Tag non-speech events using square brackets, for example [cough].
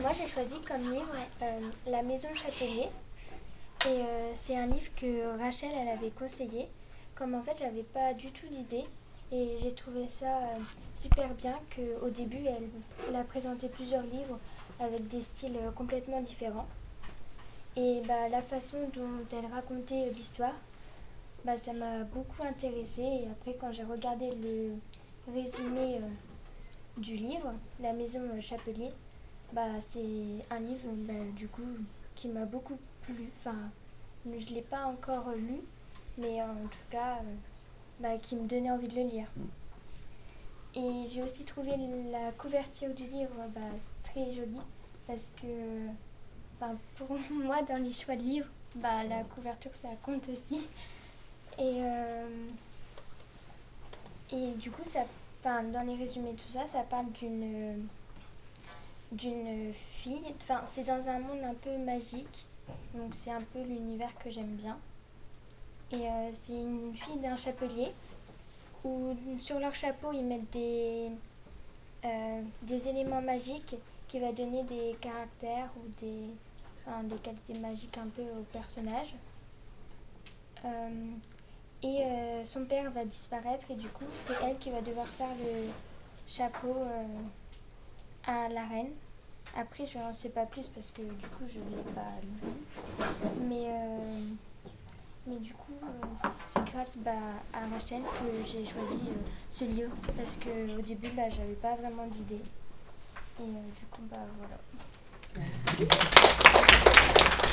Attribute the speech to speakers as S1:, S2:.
S1: moi j'ai choisi comme livre euh, La Maison Chapelier. Et euh, c'est un livre que Rachel elle avait conseillé. Comme en fait j'avais pas du tout d'idée. Et j'ai trouvé ça euh, super bien qu'au début elle, elle a présenté plusieurs livres avec des styles complètement différents. Et bah, la façon dont elle racontait l'histoire, bah, ça m'a beaucoup intéressée. Et après quand j'ai regardé le résumé du livre, La Maison Chapelier, bah, c'est un livre bah, du coup qui m'a beaucoup plu. Enfin, je ne l'ai pas encore lu, mais en tout cas, euh, bah, qui me donnait envie de le lire. Et j'ai aussi trouvé la couverture du livre bah, très jolie parce que pour [laughs] moi, dans les choix de livres, bah, la couverture ça compte aussi. Et, euh, et du coup, ça, dans les résumés, tout ça, ça parle d'une d'une fille. Enfin, c'est dans un monde un peu magique. Donc, c'est un peu l'univers que j'aime bien. Et euh, c'est une fille d'un chapelier où sur leur chapeau, ils mettent des, euh, des éléments magiques qui va donner des caractères ou des, enfin, des qualités magiques un peu au personnage. Euh, et son père va disparaître et du coup c'est elle qui va devoir faire le chapeau à la reine. Après je n'en sais pas plus parce que du coup je ne l'ai pas lu. Mais, euh, mais du coup euh, c'est grâce bah, à Rachel que j'ai choisi euh, ce livre parce qu'au début bah, j'avais pas vraiment d'idée. Et du coup bah voilà.
S2: Merci.